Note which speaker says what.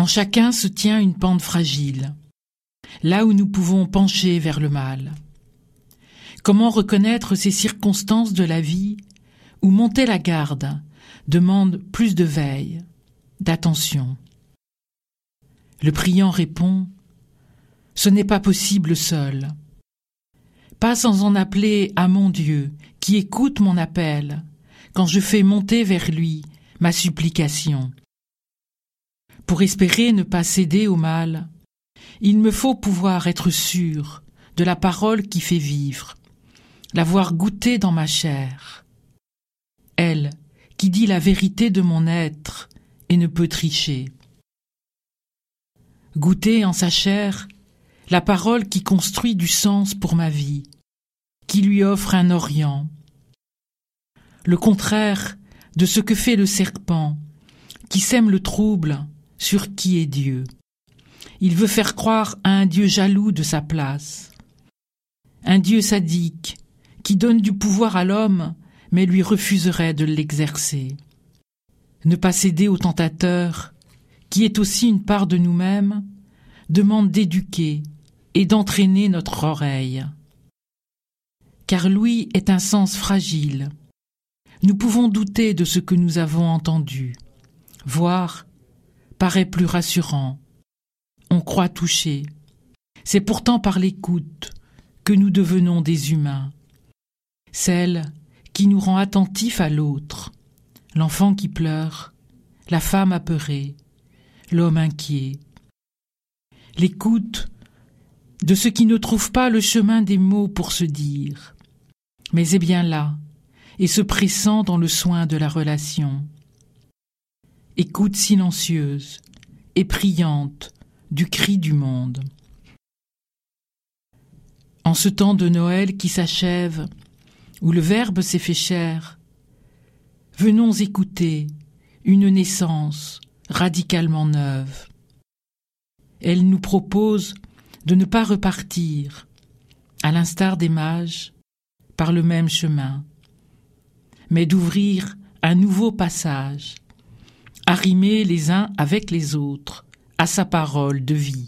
Speaker 1: En chacun se tient une pente fragile, là où nous pouvons pencher vers le mal. Comment reconnaître ces circonstances de la vie où monter la garde demande plus de veille, d'attention Le priant répond Ce n'est pas possible seul. Pas sans en appeler à mon Dieu, qui écoute mon appel, quand je fais monter vers lui ma supplication. Pour espérer ne pas céder au mal, il me faut pouvoir être sûr de la parole qui fait vivre, l'avoir goûtée dans ma chair. Elle, qui dit la vérité de mon être et ne peut tricher. Goûter en sa chair la parole qui construit du sens pour ma vie, qui lui offre un Orient. Le contraire de ce que fait le serpent, qui sème le trouble sur qui est Dieu. Il veut faire croire à un Dieu jaloux de sa place, un Dieu sadique qui donne du pouvoir à l'homme mais lui refuserait de l'exercer. Ne pas céder au tentateur, qui est aussi une part de nous-mêmes, demande d'éduquer et d'entraîner notre oreille. Car l'ouïe est un sens fragile. Nous pouvons douter de ce que nous avons entendu, voir paraît plus rassurant. On croit toucher. C'est pourtant par l'écoute que nous devenons des humains. Celle qui nous rend attentifs à l'autre, l'enfant qui pleure, la femme apeurée, l'homme inquiet. L'écoute de ce qui ne trouve pas le chemin des mots pour se dire, mais est bien là, et se pressant dans le soin de la relation. Écoute silencieuse et priante du cri du monde. En ce temps de Noël qui s'achève, où le Verbe s'est fait chair. Venons écouter une naissance radicalement neuve. Elle nous propose de ne pas repartir, à l'instar des mages, par le même chemin, mais d'ouvrir un nouveau passage, arrimés les uns avec les autres à sa parole de vie.